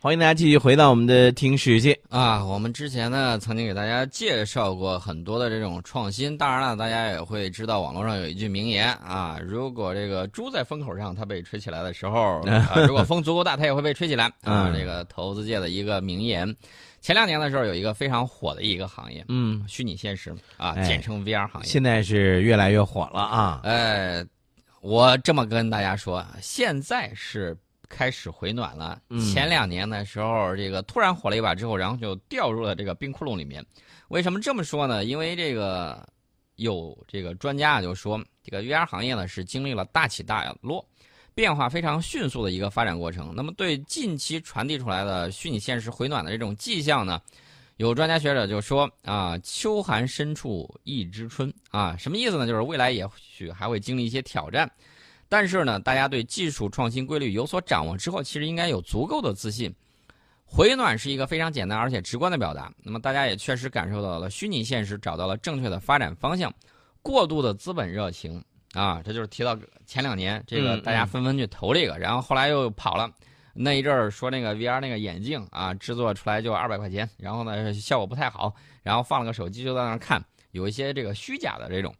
欢迎大家继续回到我们的听世界啊！我们之前呢曾经给大家介绍过很多的这种创新，当然了，大家也会知道网络上有一句名言啊：如果这个猪在风口上，它被吹起来的时候，啊、如果风足够大，它也会被吹起来啊！这个投资界的一个名言。前两年的时候，有一个非常火的一个行业，嗯，虚拟现实啊，简称 VR 行业，现在是越来越火了啊！哎，我这么跟大家说，现在是。开始回暖了。前两年的时候，这个突然火了一把之后，然后就掉入了这个冰窟窿里面。为什么这么说呢？因为这个有这个专家就说，这个 VR 行业呢是经历了大起大落，变化非常迅速的一个发展过程。那么对近期传递出来的虚拟现实回暖的这种迹象呢，有专家学者就说啊，秋寒深处一枝春啊，什么意思呢？就是未来也许还会经历一些挑战。但是呢，大家对技术创新规律有所掌握之后，其实应该有足够的自信。回暖是一个非常简单而且直观的表达。那么大家也确实感受到了虚拟现实找到了正确的发展方向。过度的资本热情啊，这就是提到前两年这个大家纷纷去投这个，然后后来又跑了。那一阵儿说那个 VR 那个眼镜啊，制作出来就二百块钱，然后呢效果不太好，然后放了个手机就在那看，有一些这个虚假的这种。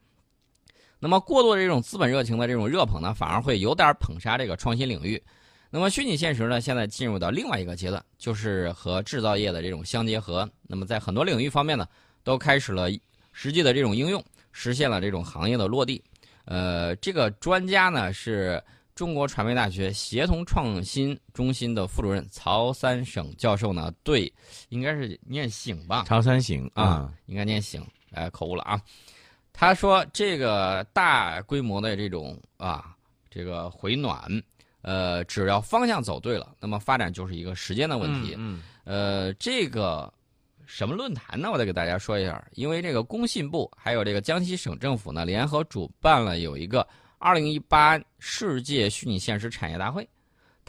那么过度的这种资本热情的这种热捧呢，反而会有点捧杀这个创新领域。那么虚拟现实呢，现在进入到另外一个阶段，就是和制造业的这种相结合。那么在很多领域方面呢，都开始了实际的这种应用，实现了这种行业的落地。呃，这个专家呢是中国传媒大学协同创新中心的副主任曹三省教授呢，对，应该是念醒吧？曹三省啊，应该念醒，哎，口误了啊。他说：“这个大规模的这种啊，这个回暖，呃，只要方向走对了，那么发展就是一个时间的问题。嗯，呃，这个什么论坛呢？我再给大家说一下，因为这个工信部还有这个江西省政府呢，联合主办了有一个二零一八世界虚拟现实产业大会。”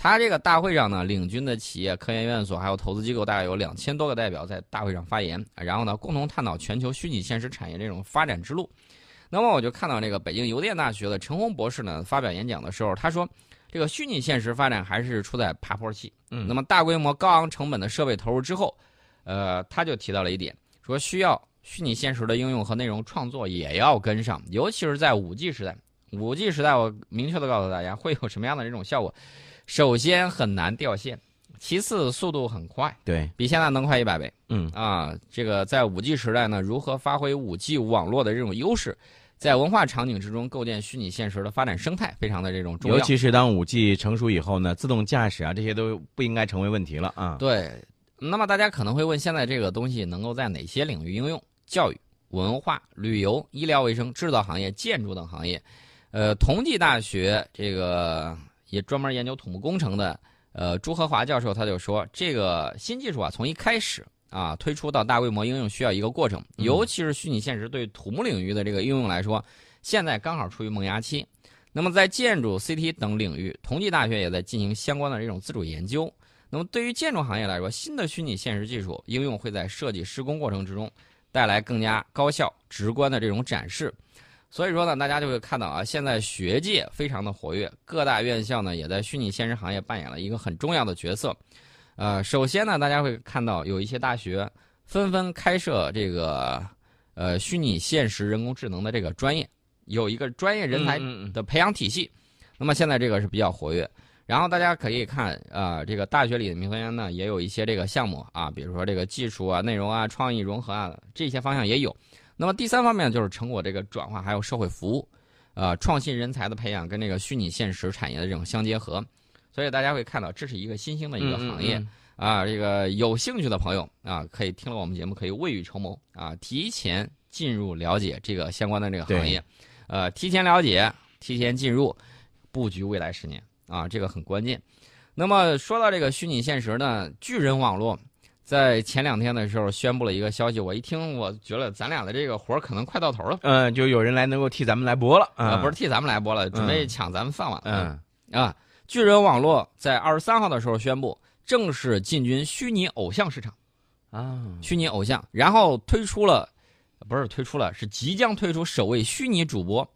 他这个大会上呢，领军的企业、科研院所还有投资机构大概有两千多个代表在大会上发言，然后呢，共同探讨全球虚拟现实产业这种发展之路。那么我就看到这个北京邮电大学的陈红博士呢发表演讲的时候，他说，这个虚拟现实发展还是处在爬坡期。嗯，那么大规模、高昂成本的设备投入之后，呃，他就提到了一点，说需要虚拟现实的应用和内容创作也要跟上，尤其是在五 G 时代。五 G 时代，我明确的告诉大家会有什么样的这种效果。首先很难掉线，其次速度很快，对比现在能快一百倍。嗯啊，这个在五 G 时代呢，如何发挥五 G 网络的这种优势，在文化场景之中构建虚拟现实的发展生态，非常的这种重要。尤其是当五 G 成熟以后呢，自动驾驶啊这些都不应该成为问题了啊。对，那么大家可能会问，现在这个东西能够在哪些领域应用？教育、文化、旅游、医疗卫生、制造行业、建筑等行业。呃，同济大学这个。也专门研究土木工程的，呃，朱和华教授他就说，这个新技术啊，从一开始啊推出到大规模应用需要一个过程，尤其是虚拟现实对土木领域的这个应用来说，现在刚好处于萌芽期。那么在建筑、CT 等领域，同济大学也在进行相关的这种自主研究。那么对于建筑行业来说，新的虚拟现实技术应用会在设计施工过程之中带来更加高效、直观的这种展示。所以说呢，大家就会看到啊，现在学界非常的活跃，各大院校呢也在虚拟现实行业扮演了一个很重要的角色。呃，首先呢，大家会看到有一些大学纷纷开设这个呃虚拟现实人工智能的这个专业，有一个专业人才的培养体系。那么现在这个是比较活跃。然后大家可以看啊，这个大学里的名学呢也有一些这个项目啊，比如说这个技术啊、内容啊、创意融合啊这些方向也有。那么第三方面就是成果这个转化，还有社会服务，呃，创新人才的培养跟这个虚拟现实产业的这种相结合，所以大家会看到这是一个新兴的一个行业啊。这个有兴趣的朋友啊，可以听了我们节目，可以未雨绸缪啊，提前进入了解这个相关的这个行业，呃，提前了解，提前进入，布局未来十年啊，这个很关键。那么说到这个虚拟现实呢，巨人网络。在前两天的时候宣布了一个消息，我一听，我觉得咱俩的这个活儿可能快到头了。嗯，就有人来能够替咱们来播了啊，不是替咱们来播了，准备抢咱们饭碗。嗯啊，巨人网络在二十三号的时候宣布正式进军虚拟偶像市场啊，虚拟偶像，然后推出了，不是推出了，是即将推出首位虚拟主播。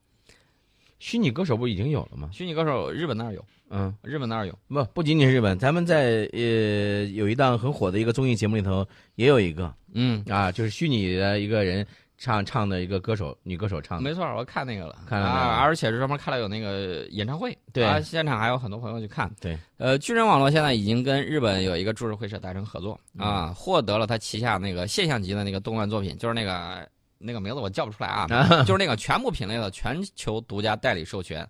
虚拟歌手不已经有了吗？虚拟歌手日本那儿有，嗯，日本那儿有。不，不仅仅是日本，咱们在呃有一档很火的一个综艺节目里头也有一个。嗯，啊，就是虚拟的一个人唱唱的一个歌手，女歌手唱的。没错，我看那个了，看了而且是专门看了有那个演唱会，对。啊，现场还有很多朋友去看。对，呃，巨人网络现在已经跟日本有一个株式会社达成合作。啊，获得了他旗下那个现象级的那个动漫作品，就是那个那个名字我叫不出来 啊，就是那个全部品类的全球独家代理授权。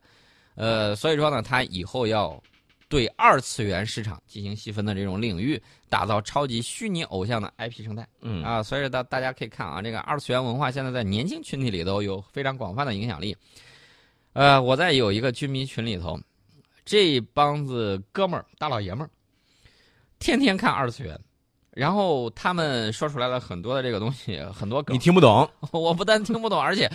呃，所以说呢，他以后要对二次元市场进行细分的这种领域，打造超级虚拟偶像的 IP 生态。嗯啊，所以大大家可以看啊，这个二次元文化现在在年轻群体里头有非常广泛的影响力。呃，我在有一个军迷群里头，这帮子哥们儿大老爷们儿，天天看二次元，然后他们说出来了很多的这个东西，很多梗你，听不懂？我不但听不懂，而且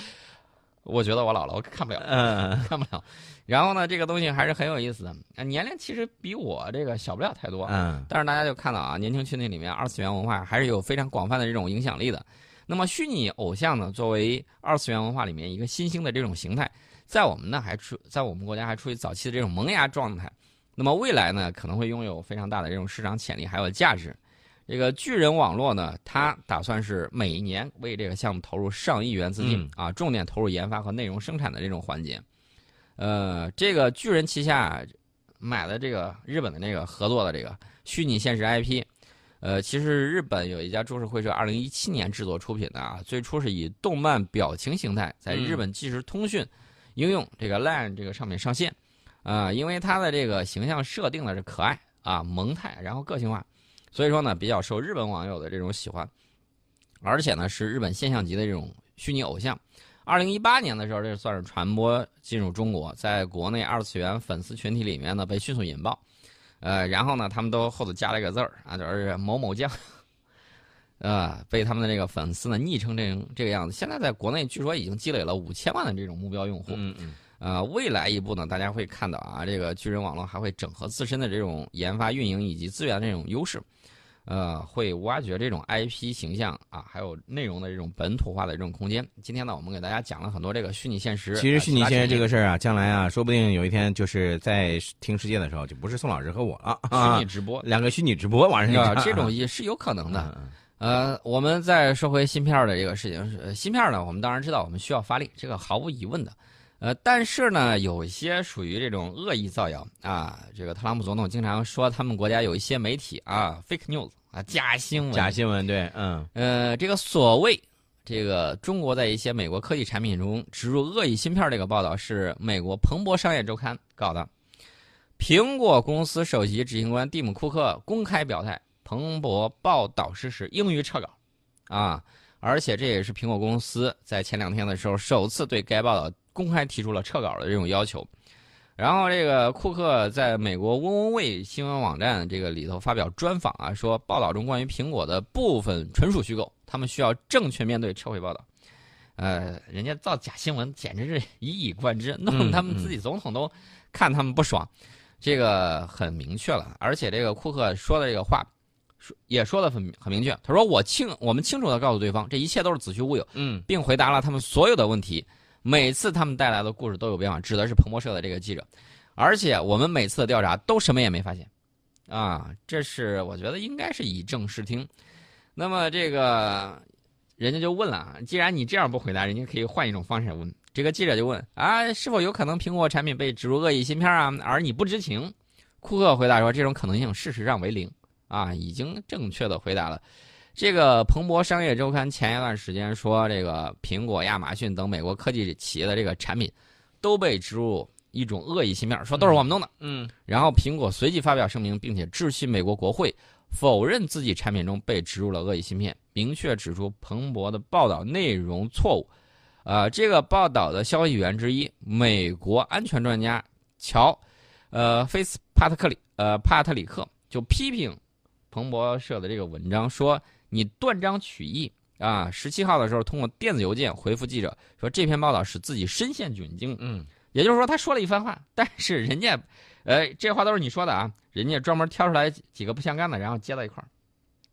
我觉得我老了，我看不了。嗯看不了，然后呢，这个东西还是很有意思的。啊年龄其实比我这个小不了太多，嗯但是大家就看到啊，年轻群体里面二次元文化还是有非常广泛的这种影响力的。那么虚拟偶像呢，作为二次元文化里面一个新兴的这种形态，在我们呢还处在我们国家还处于早期的这种萌芽状态。那么未来呢，可能会拥有非常大的这种市场潜力还有价值。这个巨人网络呢，它打算是每一年为这个项目投入上亿元资金、嗯。啊，重点投入研发和内容生产的这种环节。呃，这个巨人旗下买的这个日本的那个合作的这个虚拟现实 IP，呃，其实日本有一家株式会社，二零一七年制作出品的啊，最初是以动漫表情形态在日本即时通讯应用这个 LINE 这个上面上线，啊、因为它的这个形象设定的是可爱啊萌态，然后个性化，所以说呢比较受日本网友的这种喜欢，而且呢是日本现象级的这种虚拟偶像。二零一八年的时候，这算是传播进入中国，在国内二次元粉丝群体里面呢被迅速引爆，呃，然后呢他们都后头加了一个字儿啊，就是某某酱，呃，被他们的这个粉丝呢昵称这这个样子。现在在国内据说已经积累了五千万的这种目标用户，嗯嗯呃，未来一步呢，大家会看到啊，这个巨人网络还会整合自身的这种研发、运营以及资源的这种优势，呃，会挖掘这种 IP 形象啊，还有内容的这种本土化的这种空间。今天呢，我们给大家讲了很多这个虚拟现实。其实虚拟现实这个个事儿啊，将来啊，说不定有一天就是在听世界的时候，就不是宋老师和我了虚啊拟，直播，两个虚拟直播晚上这种也是有可能的。嗯呃，我们再说回芯片的这个事情，呃芯片呢，我们当然知道我们需要发力，这个毫无疑问的。呃，但是呢，有一些属于这种恶意造谣啊，这个特朗普总统经常说他们国家有一些媒体啊，fake news 啊，假新闻，假新闻对，嗯呃，这个所谓这个中国在一些美国科技产品中植入恶意芯片这个报道是美国彭博商业周刊搞的。苹果公司首席执行官蒂姆·库克公开表态，彭博报道事实应予撤稿，啊，而且这也是苹果公司在前两天的时候首次对该报道公开提出了撤稿的这种要求。然后这个库克在美国温温卫新闻网站这个里头发表专访啊，说报道中关于苹果的部分纯属虚构，他们需要正确面对撤回报道。呃，人家造假新闻简直是一以贯之，弄得他们自己总统都看他们不爽，这个很明确了。而且这个库克说的这个话，说也说的很很明确，他说我清我们清楚的告诉对方，这一切都是子虚乌有，嗯并回答了他们所有的问题。每次他们带来的故事都有变化，指的是彭博社的这个记者，而且我们每次的调查都什么也没发现，啊，这是我觉得应该是以正视听。那么这个人家就问了，既然你这样不回答，人家可以换一种方式问。这个记者就问啊，是否有可能苹果产品被植入恶意芯片啊，而你不知情？库克回答说，这种可能性事实上为零啊，已经正确的回答了。这个彭博商业周刊前一段时间说，这个苹果、亚马逊等美国科技企业的这个产品都被植入一种恶意芯片，说都是我们弄的。嗯然后苹果随即发表声明，并且致信美国国会，否认自己产品中被植入了恶意芯片，明确指出彭博的报道内容错误。呃，这个报道的消息源之一，美国安全专家乔，呃，菲斯帕特克里，呃，帕特里克就批评彭博社的这个文章，说你断章取义啊。十七号的时候，通过电子邮件回复记者说，这篇报道使自己深陷窘境，嗯也就是说，他说了一番话，但是人家，呃，这话都是你说的啊，人家专门挑出来几个不相干的，然后接到一块儿，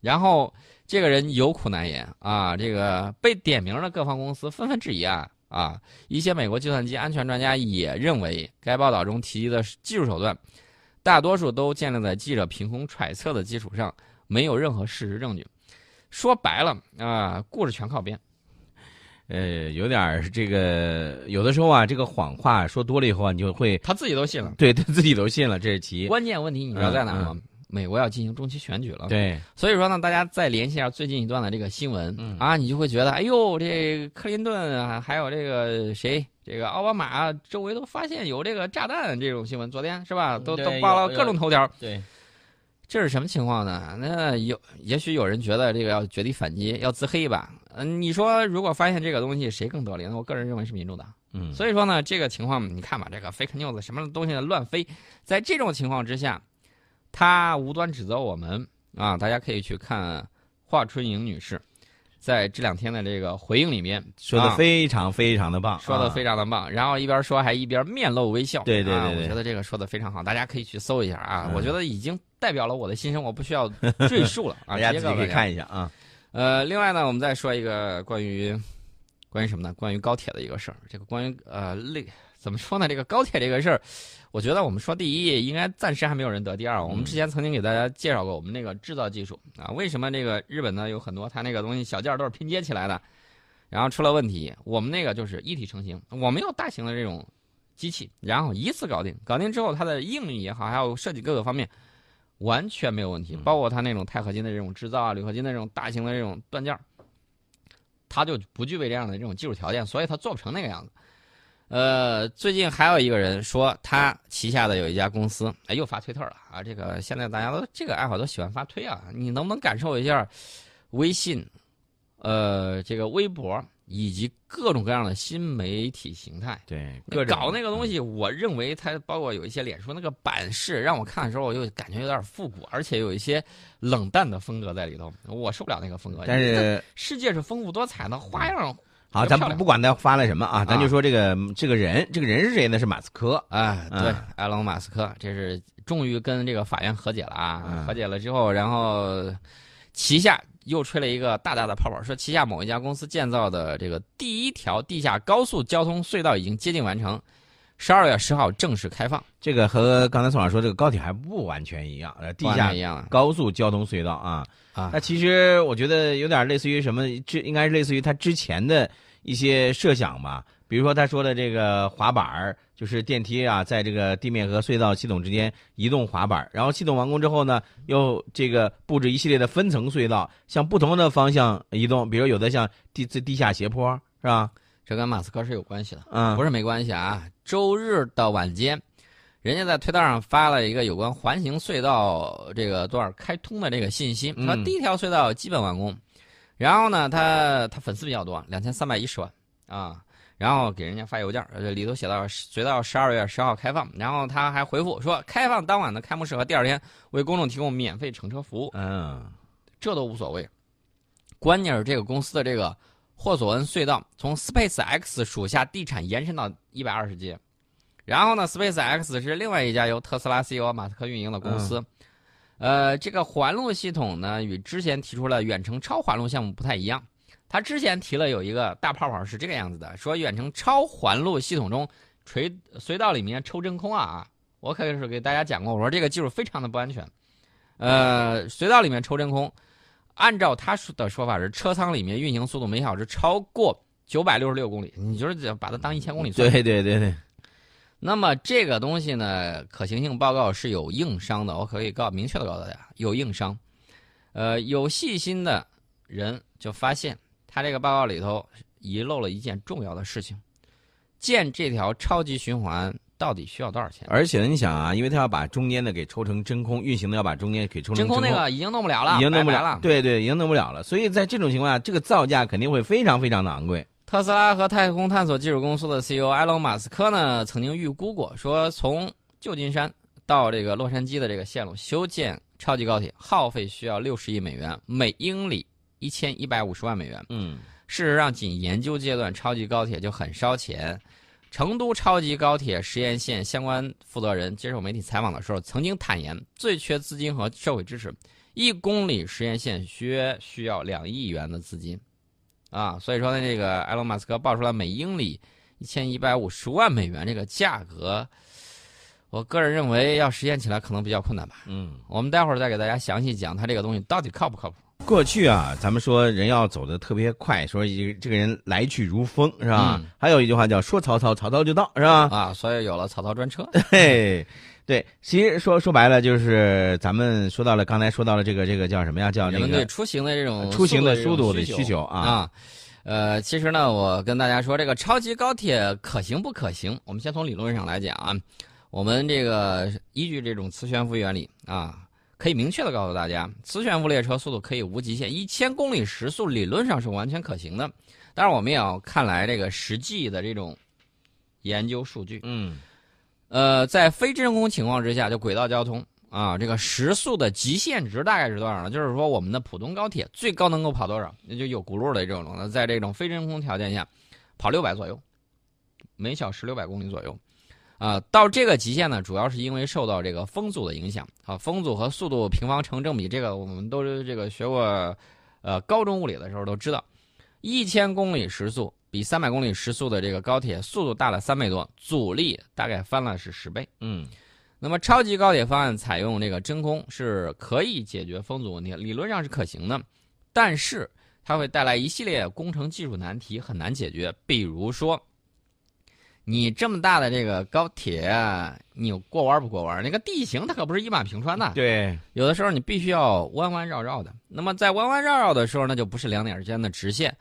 然后这个人有苦难言啊，这个被点名的各方公司纷纷质疑啊，啊，一些美国计算机安全专家也认为，该报道中提及的技术手段，大多数都建立在记者凭空揣测的基础上，没有任何事实证据。说白了啊，故事全靠编。呃，有点儿这个，有的时候啊，这个谎话说多了以后啊，你就会他自己都信了，对他自己都信了，这是其一。关键问题你知道在哪吗？美国要进行中期选举了，对，所以说呢，大家再联系一下最近一段的这个新闻、嗯啊，你就会觉得，哎呦，这克林顿啊，还有这个谁，这个奥巴马周围都发现有这个炸弹这种新闻，昨天是吧？都都报了各种头条，对，这是什么情况呢？那有也许有人觉得这个要绝地反击，要自黑吧。嗯，你说如果发现这个东西，谁更得利？那我个人认为是民主党。嗯，所以说呢，这个情况你看吧，这个 fake news 什么东西乱飞，在这种情况之下，他无端指责我们啊，大家可以去看华春莹女士在这两天的这个回应里面说的啊非常非常的棒，说的非常常的棒，然后一边说还一边面露微笑。对对对啊，我觉得这个说的非常好，大家可以去搜一下啊。嗯我觉得已经代表了我的心声，我不需要赘述了 啊，大家自己可以。看一下啊。呃，另外呢，我们再说一个关于关于什么呢？关于高铁的一个事儿。这个关于呃类怎么说呢？这个高铁这个事儿，我觉得我们说第一，应该暂时还没有人得第二。我们之前曾经给大家介绍过我们那个制造技术啊，为什么这个日本呢有很多它那个东西小件儿都是拼接起来的，然后出了问题，我们那个就是一体成型，我们有大型的这种机器，然后一次搞定，搞定之后它的应力也好，还有设计各个方面。完全没有问题，嗯包括它那种钛合金的这种制造啊，铝合金的这种大型的这种断件儿，它就不具备这样的这种技术条件，所以它做不成那个样子。呃，最近还有一个人说，他旗下的有一家公司，哎，又发推特了啊！这个现在大家都这个爱好都喜欢发推啊，你能不能感受一下微信，呃，这个微博以及各种各样的新媒体形态？对，搞那个东西，我认为它包括有一些脸书那个版式，让我看的时候，我就感觉有点复古，而且有一些冷淡的风格在里头，我受不了那个风格。但是世界是丰富多彩的，花样好，咱不不管他发了什么啊，咱啊就说这个这个人，这个人是谁呢？是马斯克。啊，对嗯，埃隆·马斯克，这是终于跟这个法院和解了啊！嗯和解了之后，然后旗下又吹了一个大大的泡泡，说旗下某一家公司建造的这个第一条地下高速交通隧道已经接近完成，十二月十号正式开放。这个和刚才宋老师说这个高铁还不完全一样，呃，地下一样啊高速交通隧道啊，啊那其实我觉得有点类似于什么，这应该是类似于他之前的一些设想吧。比如说他说的这个滑板儿，就是电梯啊，在这个地面和隧道系统之间移动滑板儿，然后系统完工之后呢，又这个布置一系列的分层隧道，向不同的方向移动，比如有的像地地下斜坡，是吧？这跟马斯克是有关系的。嗯，不是没关系啊。周日的晚间，人家在推特上发了一个有关环形隧道这个多少开通的这个信息，嗯说第一条隧道基本完工，然后呢，他他粉丝比较多，两千三百一十万啊。然后给人家发邮件，呃，里头写到隧道十二月十号开放，然后他还回复说，开放当晚的开幕式和第二天为公众提供免费乘车服务。嗯，这都无所谓。关键是这个公司的这个霍索恩隧道从 Space X 属下地产延伸到一百二十街，然后呢，Space X 是另外一家由特斯拉 CEO 马斯克运营的公司。呃，这个环路系统呢，与之前提出了远程超环路项目不太一样。他之前提了有一个大泡泡是这个样子的，说远程超环路系统中垂隧道里面抽真空啊，我可是给大家讲过，我说这个技术非常的不安全。呃，隧道里面抽真空，按照他说的说法是车舱里面运行速度每小时超过九百六十六公里，你就是把它当一千公里算。对对对对，那么这个东西呢，可行性报告是有硬伤的，我可以告明确的告诉大家，有硬伤。呃，有细心的人就发现，他这个报告里头遗漏了一件重要的事情：建这条超级循环到底需要多少钱？而且呢，你想啊，因为他要把中间的给抽成真空，运行的要把中间给抽成真空那个已经弄不了了，已经弄不拜拜了。对对，已经弄不了了。所以在这种情况下，这个造价肯定会非常非常的昂贵。特斯拉和太空探索技术公司的 CEO 埃隆·马斯克呢，曾经预估过，说从旧金山到这个洛杉矶的这个线路修建超级高铁，耗费需要六十亿美元，每英里一千一百五十万美元。嗯，事实上，仅研究阶段，超级高铁就很烧钱。成都超级高铁实验线相关负责人接受媒体采访的时候，曾经坦言，最缺资金和社会支持，一公里实验线需需要两亿元的资金。啊。所以说呢，这个埃隆·马斯克报出来每英里一千一百五十万美元这个价格，我个人认为要实现起来可能比较困难吧。嗯，我们待会儿再给大家详细讲他这个东西到底靠不靠谱。过去啊，咱们说人要走的特别快，说一这个人来去如风，是吧？嗯还有一句话叫“说曹操，曹操就到”，是吧？啊，所以有了曹操专车。嘿，对，其实说说白了，就是咱们说到了，刚才说到了这个这个叫什么呀？叫那人们对个出行的这种出行的速速度的需求啊啊。呃，其实呢，我跟大家说，这个超级高铁可行不可行？我们先从理论上来讲啊，我们这个依据这种磁悬浮原理啊，可以明确的告诉大家，磁悬浮列车速度可以无极限，一千公里时速理论上是完全可行的。但是，我们也要看来这个实际的这种研究数据。嗯呃，在非真空情况之下，就轨道交通啊，这个时速的极限值大概是多少呢？就是说，我们的普通高铁最高能够跑多少？那就有轱辘的这种呢，在这种非真空条件下，跑六百左右，每小时六百公里左右。啊，到这个极限呢，主要是因为受到这个风阻的影响啊，风阻和速度平方成正比，这个我们都是这个学过，呃，高中物理的时候都知道，一千公里时速比三百公里时速的这个高铁速度大了三倍多，阻力大概翻了是十倍。嗯那么超级高铁方案采用这个真空是可以解决风阻问题，理论上是可行的，但是它会带来一系列工程技术难题，很难解决。比如说，你这么大的这个高铁，你过弯不过弯？那个地形它可不是一马平川的，对，有的时候你必须要弯弯绕绕的。那么在弯弯绕绕的时候，那就不是两点之间的直线。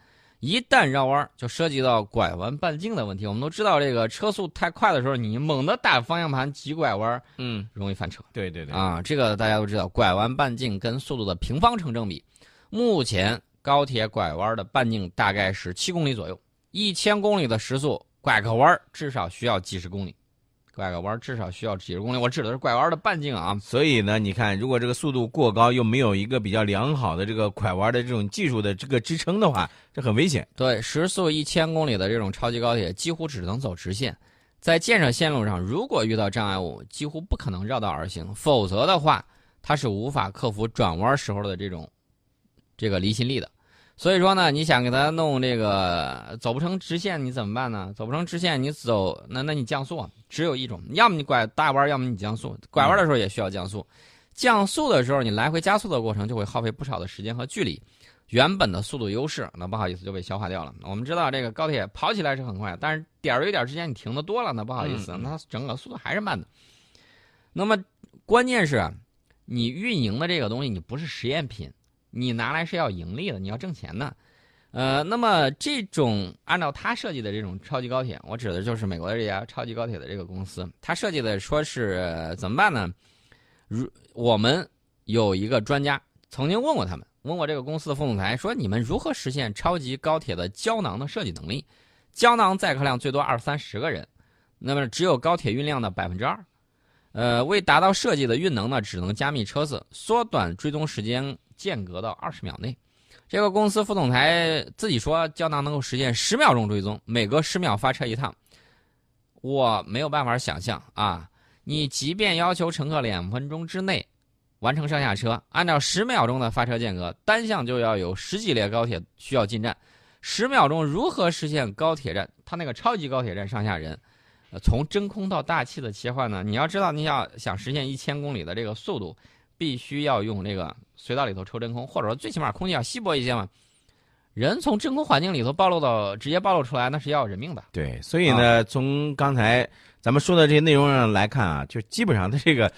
一旦绕弯，就涉及到拐弯半径的问题。我们都知道，这个车速太快的时候，你猛地打方向盘急拐弯，嗯，容易翻车对对对，啊。这个大家都知道，拐弯半径跟速度的平方成正比。目前高铁拐弯的半径大概是七公里左右，一千公里的时速，拐个弯儿至少需要几十公里，拐个弯至少需要几十公里。我指的是拐弯的半径啊。所以呢，你看，如果这个速度过高，又没有一个比较良好的这个拐弯的这种技术的这个支撑的话，这很危险。对，时速一千公里的这种超级高铁几乎只能走直线，在建设线路上，如果遇到障碍物，几乎不可能绕道而行，否则的话，它是无法克服转弯时候的这种这个离心力的。所以说呢，你想给它弄这个走不成直线，你怎么办呢？走不成直线，你走那那你降速啊，只有一种，要么你拐大弯，要么你降速。拐弯的时候也需要降速，降速的时候你来回加速的过程就会耗费不少的时间和距离。原本的速度优势，那不好意思就被消化掉了。我们知道这个高铁跑起来是很快，但是点儿与点儿之间你停的多了，那不好意思，那它整个速度还是慢的。那么关键是啊，你运营的这个东西你不是实验品，你拿来是要盈利的，你要挣钱的。呃，那么这种按照他设计的这种超级高铁，我指的就是美国的这家超级高铁的这个公司，他设计的说是、怎么办呢？如我们有一个专家曾经问过他们，问过这个公司的副总裁，说你们如何实现超级高铁的胶囊的设计能力？胶囊载客量最多二三十个人，那么只有高铁运量的百分之二。呃，为达到设计的运能呢，只能加密车子，缩短追踪时间间隔到二十秒内。这个公司副总裁自己说，胶囊能够实现十秒钟追踪，每隔十秒发车一趟。我没有办法想象啊，你即便要求乘客两分钟之内完成上下车，按照十秒钟的发车间隔，单向就要有十几列高铁需要进站。十秒钟如何实现高铁站？它那个超级高铁站上下人，呃，从真空到大气的切换呢？你要知道，你要想实现一千公里的这个速度，必须要用这个隧道里头抽真空，或者说最起码空气要稀薄一些嘛。人从真空环境里头暴露到直接暴露出来，那是要人命的。对，所以呢，从刚才咱们说的这些内容上来看啊，就基本上的这个，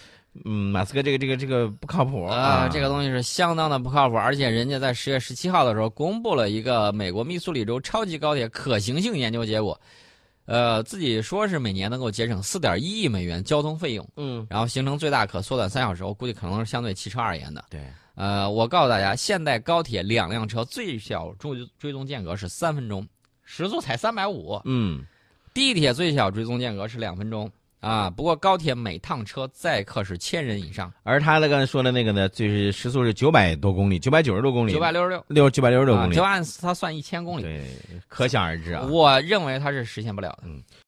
嗯，马斯克这个这个这个不靠谱啊，这个东西是相当的不靠谱，而且人家在十月十七号的时候公布了一个美国密苏里州超级高铁可行性研究结果，呃，自己说是每年能够节省四点一亿美元交通费用，嗯，然后行程最大可缩短三小时，我估计可能是相对汽车而言的。对，呃，我告诉大家，现代高铁两辆车最小追追踪间隔是三分钟，时速才三百五，嗯，地铁最小追踪间隔是两分钟。啊，不过高铁每趟车载客是千人以上，而他那个说的那个呢，就是时速是九百多公里，九百九十多公里，九百六十六，六九百六十六公里，就按他算一千公里，对，可想而知啊。我认为他是实现不了的。嗯。